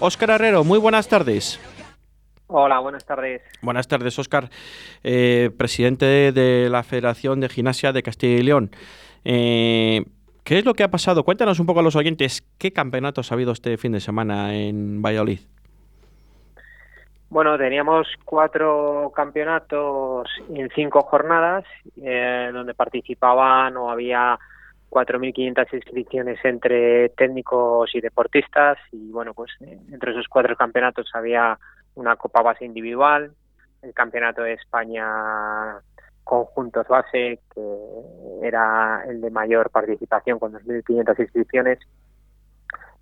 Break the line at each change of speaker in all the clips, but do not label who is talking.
Óscar Herrero, muy buenas tardes.
Hola, buenas tardes.
Buenas tardes, Óscar, eh, presidente de la Federación de Gimnasia de Castilla y León. Eh, ¿Qué es lo que ha pasado? Cuéntanos un poco a los oyentes qué campeonatos ha habido este fin de semana en Valladolid.
Bueno, teníamos cuatro campeonatos en cinco jornadas, eh, donde participaban o había 4.500 inscripciones entre técnicos y deportistas y bueno, pues eh, entre esos cuatro campeonatos había una Copa Base individual, el Campeonato de España Conjuntos Base, que era el de mayor participación con 2.500 inscripciones,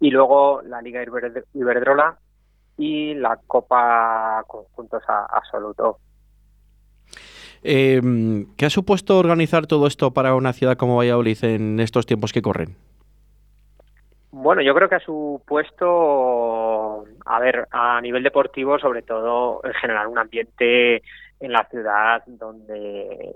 y luego la Liga Iberdrola y la Copa Conjuntos Absoluto
eh, ¿Qué ha supuesto organizar todo esto para una ciudad como Valladolid en estos tiempos que corren?
Bueno, yo creo que ha supuesto, a ver, a nivel deportivo, sobre todo, generar un ambiente en la ciudad donde,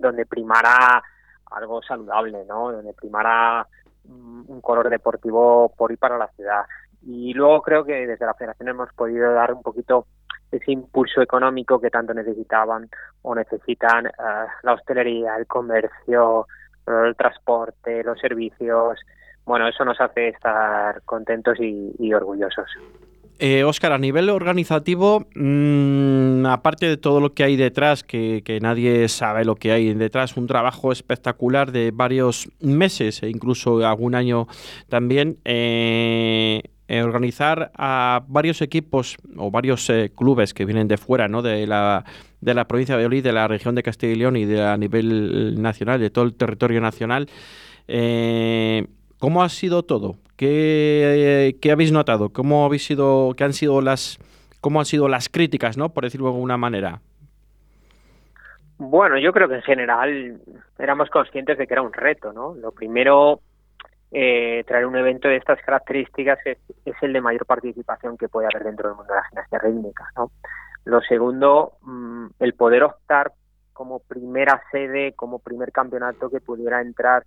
donde primara algo saludable, ¿no? Donde primara un color deportivo por y para la ciudad. Y luego creo que desde la federación hemos podido dar un poquito ese impulso económico que tanto necesitaban o necesitan eh, la hostelería, el comercio, el transporte, los servicios. Bueno, eso nos hace estar contentos y, orgullosos.
Eh, Óscar, a nivel organizativo, mm, aparte de todo lo que hay detrás, que, que, nadie sabe lo que hay detrás, un trabajo espectacular de varios meses e incluso algún año también, eh, eh, organizar a varios equipos o varios eh, clubes que vienen de fuera, ¿no? De la, de la provincia de Valladolid, de la región de Castilla y León y de a nivel nacional, de todo el territorio nacional. Eh, ¿Cómo ha sido todo? ¿Qué, ¿Qué, habéis notado? ¿Cómo habéis sido, qué han sido las, cómo han sido las críticas, ¿no? Por decirlo de alguna manera.
Bueno, yo creo que en general éramos conscientes de que era un reto, ¿no? Lo primero eh, traer un evento de estas características es, el de mayor participación que puede haber dentro del mundo de la gimnasia rítmica. ¿no? Lo segundo, mm, el poder optar como primera sede, como primer campeonato que pudiera entrar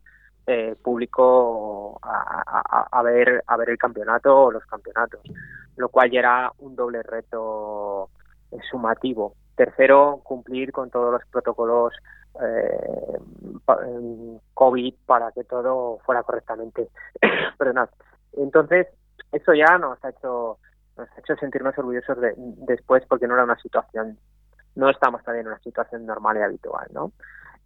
eh, público a, ver a ver el campeonato o los campeonatos, lo cual ya era un doble reto eh, sumativo. Tercero, cumplir con todos los protocolos eh, COVID para que todo fuera correctamente. Perdonad. Entonces, eso ya nos ha hecho nos ha hecho sentirnos orgullosos de, después porque no era una situación, no estamos todavía en una situación normal y habitual, ¿no?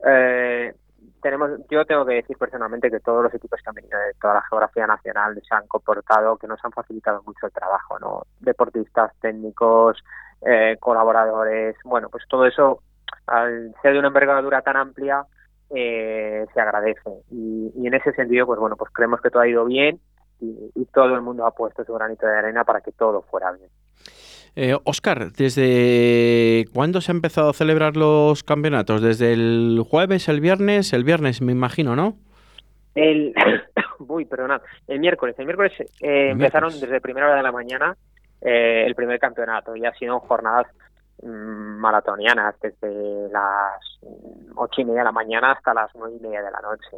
Eh, tenemos, yo tengo que decir personalmente que todos los equipos que han venido de toda la geografía nacional se han comportado, que nos han facilitado mucho el trabajo, ¿no? Deportistas, técnicos, eh, colaboradores, bueno, pues todo eso al ser de una envergadura tan amplia, eh, se agradece. Y, en ese sentido, pues bueno, pues creemos que todo ha ido bien y, todo el mundo ha puesto su granito de arena para que todo fuera bien.
Eh, Oscar, ¿desde cuándo se han empezado a celebrar los campeonatos? ¿Desde el jueves, el viernes? El viernes, me imagino, ¿no?
El, uy, perdonad, el miércoles. El miércoles eh, empezaron desde primera hora de la mañana eh, el primer campeonato y ha sido jornadas maratonianas desde las ocho y media de la mañana hasta las nueve y media de la noche.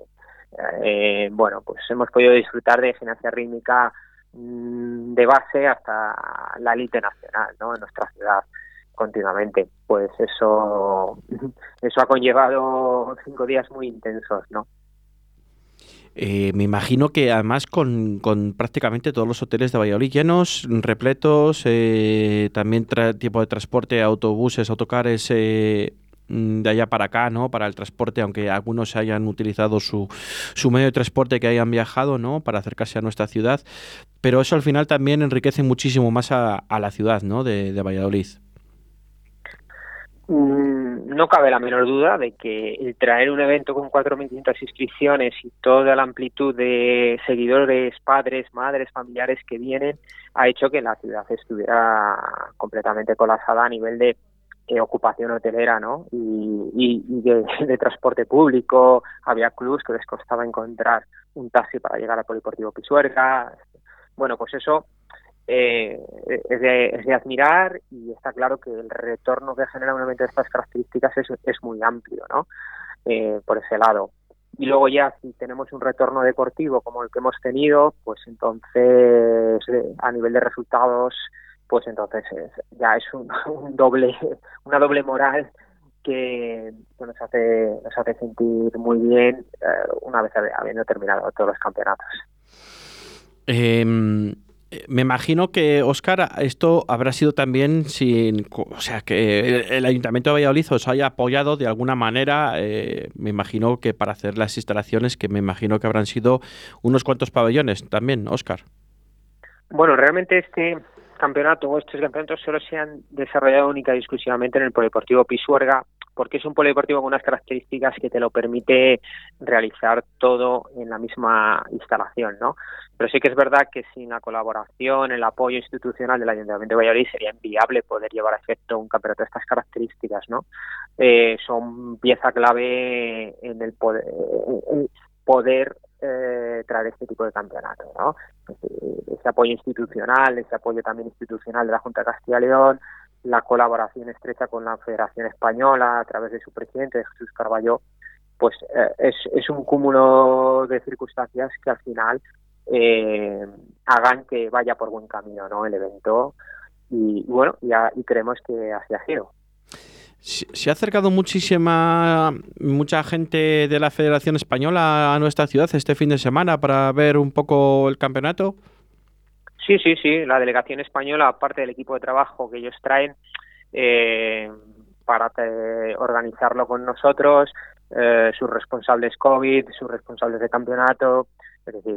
Eh, bueno, pues hemos podido disfrutar de gimnasia rítmica mm, de base hasta la élite nacional, ¿no? En nuestra ciudad continuamente. Pues eso, eso ha conllevado cinco días muy intensos, ¿no?
Eh, me imagino que además con, prácticamente todos los hoteles de Valladolid llenos, repletos, eh, también tipo de transporte, autobuses, autocares eh, mm, de allá para acá, ¿no? Para el transporte, aunque algunos hayan utilizado su, su medio de transporte que hayan viajado, ¿no? Para acercarse a nuestra ciudad. Pero eso al final también enriquece muchísimo más a, la ciudad, ¿no? De, de Valladolid.
Mm, no cabe la menor duda de que el traer un evento con 4.500 inscripciones y toda la amplitud de seguidores, padres, madres, familiares que vienen, ha hecho que la ciudad estuviera completamente colapsada a nivel de ocupación hotelera, ¿no? Y, de, transporte público, había clubs que les costaba encontrar un taxi para llegar al Poliportivo Pisuerga. Bueno, pues eso eh, es, de, admirar y está claro que el retorno que genera un evento estas características es, es muy amplio, ¿no? Eh, por ese lado. y luego ya si tenemos un retorno deportivo como el que hemos tenido, pues entonces eh, a nivel de resultados, pues entonces ya es un, doble, una doble moral que nos hace nos hace sentir muy bien una vez habiendo terminado todos los campeonatos.
Eh, me imagino que, Óscar, esto habrá sido también sin. O sea, que el, Ayuntamiento de Valladolid os haya apoyado de alguna manera, eh, me imagino que para hacer las instalaciones, que me imagino que habrán sido unos cuantos pabellones también, Óscar.
Bueno, realmente este campeonato o estos campeonatos solo se han desarrollado única y exclusivamente en el Polideportivo Pisuerga porque es un polideportivo con unas características que te lo permite realizar todo en la misma instalación, ¿no? Pero sí que es verdad que sin la colaboración, el apoyo institucional del Ayuntamiento de Valladolid sería inviable poder llevar a efecto un campeonato de estas características, ¿no? Eh, son pieza clave en el poder, poder eh, traer este tipo de campeonato, ¿no? Ese, apoyo institucional, ese apoyo también institucional de la Junta de Castilla y León, la colaboración estrecha con la Federación Española a través de su presidente, Jesús Carballo, pues eh, es, es, un cúmulo de circunstancias que al final eh, hagan que vaya por buen camino ¿no? el evento y, bueno, ya, y creemos que así ha sido.
Se ha acercado muchísima, mucha gente de la Federación Española a nuestra ciudad este fin de semana para ver un poco el campeonato.
Sí, sí, sí. La delegación española, aparte del equipo de trabajo que ellos traen eh, para eh, organizarlo con nosotros, eh, sus responsables COVID, sus responsables de campeonato, es decir,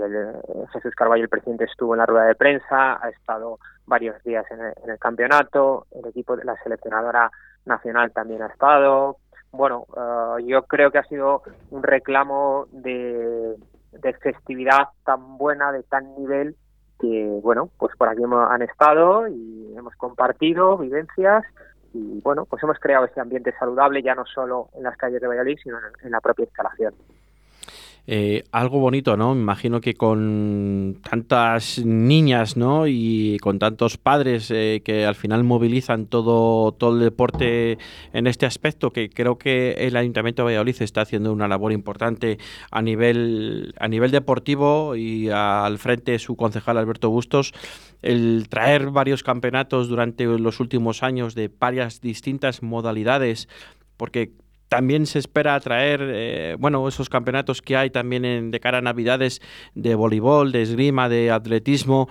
Jesús Carballo, el presidente, estuvo en la rueda de prensa, ha estado varios días en el, campeonato, el equipo de la seleccionadora nacional también ha estado. Bueno, yo creo que ha sido un reclamo de, de festividad tan buena, de tan nivel, que, bueno, pues por aquí han estado y hemos compartido vivencias y, bueno, pues hemos creado ese ambiente saludable ya no solo en las calles de Valladolid, sino en la propia instalación.
Eh, algo bonito, ¿no? Me imagino que con tantas niñas, ¿no? Y con tantos padres eh, que al final movilizan todo, todo el deporte en este aspecto, que creo que el Ayuntamiento de Valladolid está haciendo una labor importante a nivel, a nivel deportivo y al frente su concejal Alberto Bustos, el traer varios campeonatos durante los últimos años de varias distintas modalidades, porque también se espera atraer, eh, bueno, esos campeonatos que hay también en, de cara a Navidades de voleibol, de esgrima, de atletismo,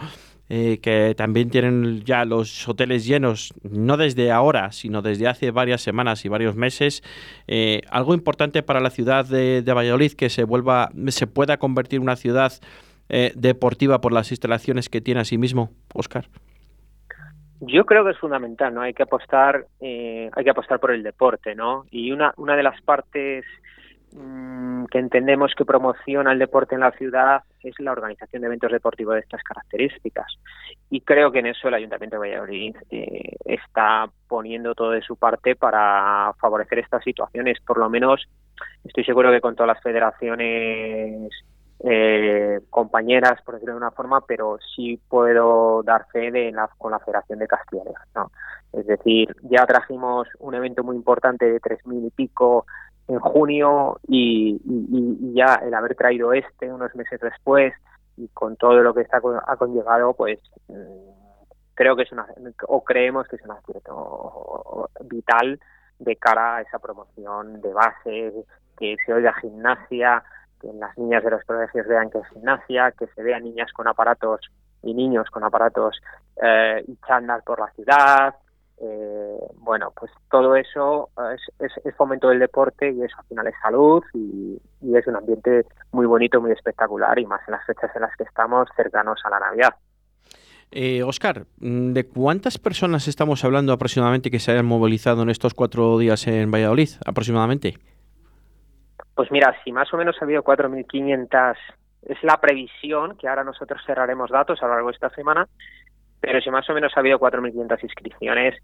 eh, que también tienen ya los hoteles llenos, no desde ahora, sino desde hace varias semanas y varios meses. Eh, algo importante para la ciudad de, Valladolid que se vuelva, se pueda convertir en una ciudad deportiva por las instalaciones que tiene a sí mismo, Oscar.
Yo creo que es fundamental, ¿no? Hay que apostar, eh, hay que apostar por el deporte, ¿no? Y una, una de las partes mm, que entendemos que promociona el deporte en la ciudad es la organización de eventos deportivos de estas características. Y creo que en eso el Ayuntamiento de Valladolid eh, está poniendo todo de su parte para favorecer estas situaciones. Por lo menos estoy seguro que con todas las federaciones eh, compañeras, por decirlo de una forma, pero sí puedo dar fe de la, con la Federación de Castilla ¿no? Es decir, ya trajimos un evento muy importante de tres mil y pico en junio y, ya el haber traído este unos meses después y con todo lo que está ha conllevado, pues mm, creo que es una, o creemos que es un acierto vital de cara a esa promoción de base, que se oiga gimnasia, que las niñas de los colegios vean que es gimnasia, que se vean niñas con aparatos y niños con aparatos eh, y chándal por la ciudad. Eh, bueno, pues todo eso es, es, fomento del deporte y eso al final es salud y, es un ambiente muy bonito, muy espectacular y más en las fechas en las que estamos cercanos a la Navidad.
Eh, Oscar, ¿de cuántas personas estamos hablando aproximadamente que se hayan movilizado en estos cuatro días en Valladolid? Aproximadamente.
Pues mira, si más o menos ha habido 4.500, es la previsión, que ahora nosotros cerraremos datos a lo largo de esta semana, pero si más o menos ha habido 4.500 inscripciones,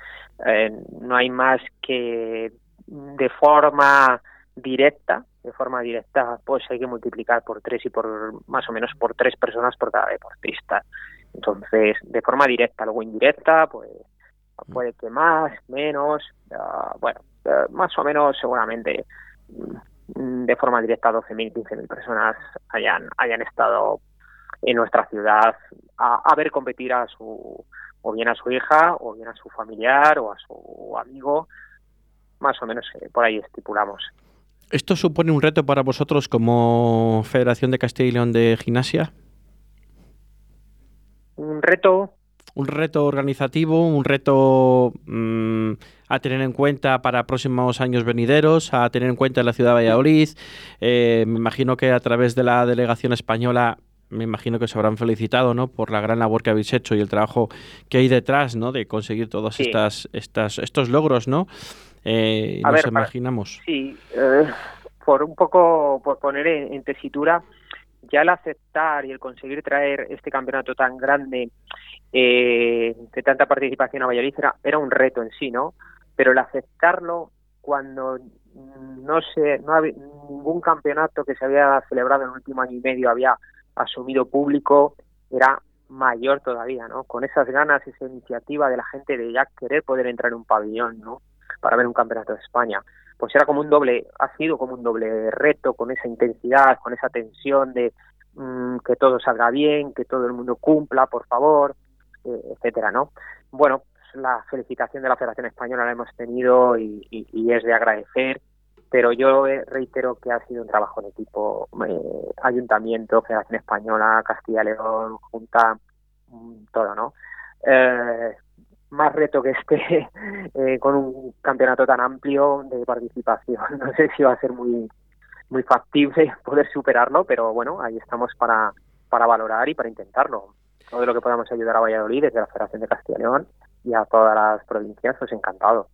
eh, no hay más que de forma directa, de forma directa, pues hay que multiplicar por tres y por más o menos por tres personas por cada deportista. Entonces, de forma directa, luego indirecta, pues puede que más, menos, bueno, eh, más o menos seguramente mm, de forma directa 12.000, 15.000 personas hayan, hayan estado en nuestra ciudad a, ver competir a su o bien a su hija o bien a su familiar o a su amigo más o menos eh, por ahí estipulamos
¿Esto supone un reto para vosotros como Federación de Castilla y León de Gimnasia?
Un reto.
Un reto organizativo, un reto mm, a tener en cuenta para próximos años venideros, a tener en cuenta en la ciudad de Valladolid. Eh, me imagino que a través de la delegación española me imagino que se habrán felicitado ¿no? por la gran labor que habéis hecho y el trabajo que hay detrás ¿no? de conseguir todos estas, estas, estos logros, ¿no? Eh, nos imaginamos.
sí, eh, por un poco, por poner en, tesitura, ya el aceptar y el conseguir traer este campeonato tan grande eh, de tanta participación a Valladolid era, un reto en sí, ¿no? Pero el aceptarlo cuando no sé, no había ningún campeonato que se había celebrado en el último año y medio había asumido público era mayor todavía, ¿no? Con esas ganas, esa iniciativa de la gente de ya querer poder entrar en un pabellón, ¿no? Para ver un campeonato de España. Pues era como un doble, ha sido como un doble reto, con esa intensidad, con esa tensión de mm, que todo salga bien, que todo el mundo cumpla, por favor, eh, etcétera, ¿no? Bueno, pues la felicitación de la Federación Española la hemos tenido y, es de agradecer pero yo reitero que ha sido un trabajo en equipo, eh, Ayuntamiento, Federación Española, Castilla y León, Junta, mm, todo, ¿no? Eh, más reto que este eh, con un campeonato tan amplio de participación. No sé si va a ser muy muy factible poder superarlo, pero bueno, ahí estamos para, para valorar y para intentarlo. Todo lo que podamos ayudar a Valladolid desde la Federación de Castilla y León y a todas las provincias, pues encantado.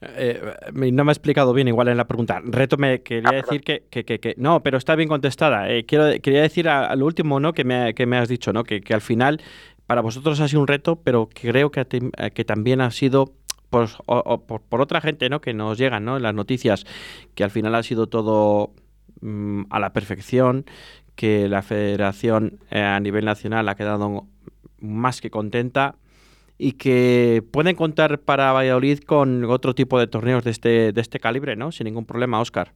Eh, no me ha explicado bien igual en la pregunta. Reto me quería ah, decir que, que, que, no, pero está bien contestada. Eh, quiero, quería decir al último ¿no? que, me, que me has dicho, ¿no? que, al final para vosotros ha sido un reto, pero creo que, que también ha sido pues, por, otra gente ¿no? que nos llegan ¿no? en las noticias, que al final ha sido todo mm, a la perfección, que la federación eh, a nivel nacional ha quedado más que contenta y que pueden contar para Valladolid con otro tipo de torneos de este, de este calibre, ¿no? Sin ningún problema, Óscar.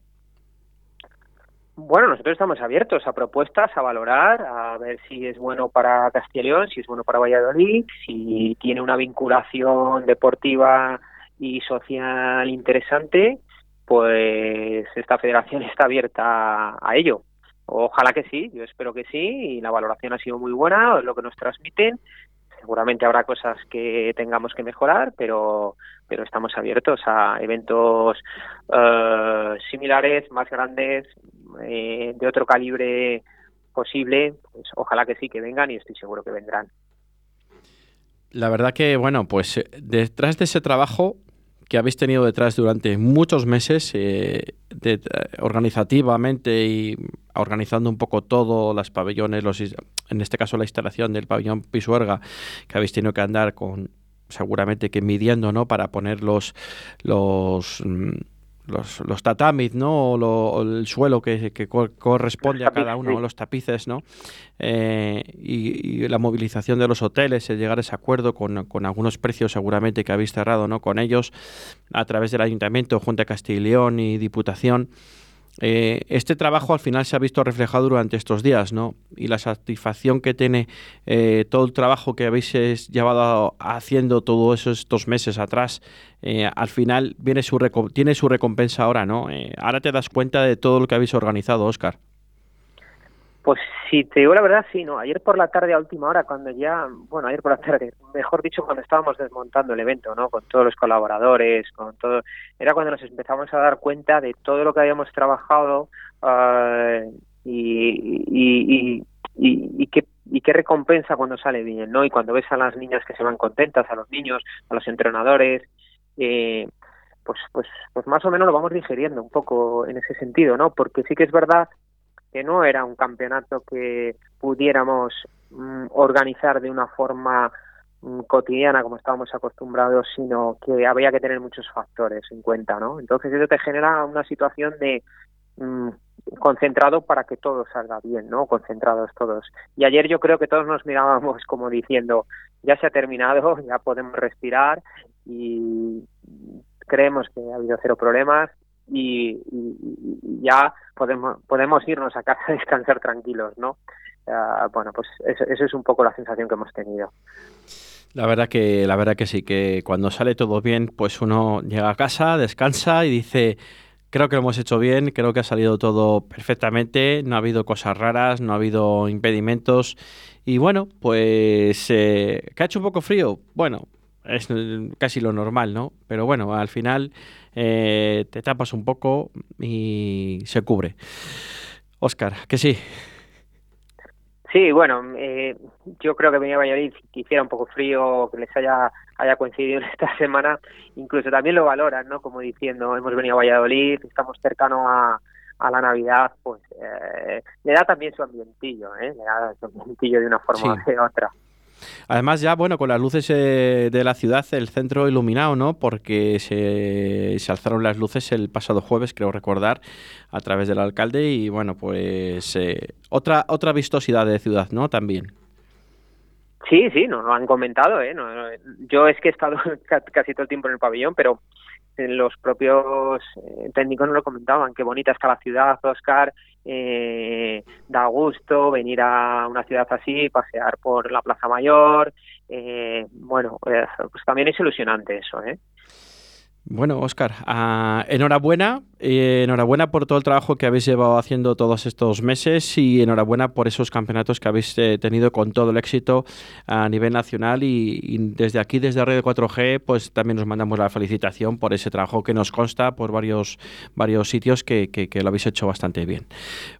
Bueno, nosotros estamos abiertos a propuestas, a valorar, a ver si es bueno para Castilla si es bueno para Valladolid, si tiene una vinculación deportiva y social interesante, pues esta federación está abierta a ello. Ojalá que sí, yo espero que sí, y la valoración ha sido muy buena, lo que nos transmiten, seguramente habrá cosas que tengamos que mejorar, pero, pero estamos abiertos a eventos eh, similares, más grandes, eh, de otro calibre posible. Pues ojalá que sí, que vengan y estoy seguro que vendrán.
La verdad que, bueno, pues eh, detrás de ese trabajo que habéis tenido detrás durante muchos meses, eh, de, organizativamente y organizando un poco todo, las pabellones, los, en este caso la instalación del pabellón Pisuerga, que habéis tenido que andar con seguramente que midiendo, ¿no? Para poner los, los mm, los, los tatamis, ¿no? O, el suelo que, corresponde a cada uno, los tapices, ¿no? Eh, y, la movilización de los hoteles, el llegar a ese acuerdo con, con, algunos precios seguramente que habéis cerrado, ¿no? Con ellos a través del Ayuntamiento, Junta de Castilla y León y Diputación. Eh, este trabajo al final se ha visto reflejado durante estos días, ¿no? Y la satisfacción que tiene eh, todo el trabajo que habéis llevado haciendo todos estos meses atrás, eh, al final viene su tiene su recompensa ahora, ¿no? ahora te das cuenta de todo lo que habéis organizado, Oscar.
Pues si te digo la verdad, sí, no. Ayer por la tarde a última hora, cuando ya, bueno, ayer por la tarde, mejor dicho, cuando estábamos desmontando el evento, ¿no? Con todos los colaboradores, con todo, era cuando nos empezamos a dar cuenta de todo lo que habíamos trabajado uh, y, y, y, y, qué, y qué recompensa cuando sale bien, ¿no? Y cuando ves a las niñas que se van contentas, a los niños, a los entrenadores, eh, pues, pues, pues más o menos lo vamos digeriendo un poco en ese sentido, ¿no? Porque sí que es verdad que no era un campeonato que pudiéramos mm, organizar de una forma mm, cotidiana como estábamos acostumbrados, sino que había que tener muchos factores en cuenta, ¿no? Entonces eso te genera una situación de mm, concentrado para que todo salga bien, ¿no? Concentrados todos. Y ayer yo creo que todos nos mirábamos como diciendo, ya se ha terminado, ya podemos respirar y creemos que ha habido cero problemas y, ya podemos, podemos irnos a casa a descansar tranquilos, ¿no? bueno, pues eso es un poco la sensación que hemos tenido.
La verdad que, la verdad que sí, que cuando sale todo bien, pues uno llega a casa, descansa y dice, creo que lo hemos hecho bien, creo que ha salido todo perfectamente, no ha habido cosas raras, no ha habido impedimentos. Y bueno, pues eh, que ha hecho un poco frío, bueno, es casi lo normal, ¿no? Pero bueno, al final eh, te tapas un poco y se cubre. Oscar, que sí.
Sí, bueno, eh, yo creo que venía a Valladolid que hiciera un poco frío, que les haya, haya coincidido en esta semana, incluso también lo valoran, ¿no? Como diciendo, hemos venido a Valladolid, estamos cercanos a, a la Navidad, pues eh, le da también su ambientillo, ¿eh? Le da su ambientillo de una forma o de otra.
Además ya, bueno, con las luces eh, de la ciudad, el centro iluminado, ¿no? Porque se, se, alzaron las luces el pasado jueves, creo recordar, a través del alcalde y, bueno, pues eh, otra, otra vistosidad de ciudad, ¿no? También.
Sí, sí, nos lo han comentado, ¿eh? yo es que he estado casi todo el tiempo en el pabellón, pero los propios eh, técnicos nos lo comentaban, qué bonita está la ciudad, Oscar, eh, da gusto venir a una ciudad así, pasear por la Plaza Mayor, eh, bueno, pues, pues también es ilusionante eso, ¿eh?
Bueno, Oscar, ah, enhorabuena, enhorabuena por todo el trabajo que habéis llevado haciendo todos estos meses y enhorabuena por esos campeonatos que habéis eh, tenido con todo el éxito a nivel nacional y, desde aquí, desde Red 4G, pues también nos mandamos la felicitación por ese trabajo que nos consta por varios, varios sitios que, lo habéis hecho bastante bien.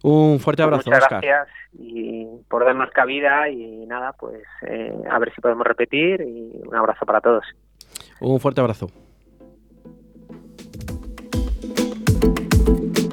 Un fuerte pues abrazo,
Muchas gracias y por darnos cabida y nada, pues eh, a ver si podemos repetir y un abrazo para todos.
Un fuerte abrazo.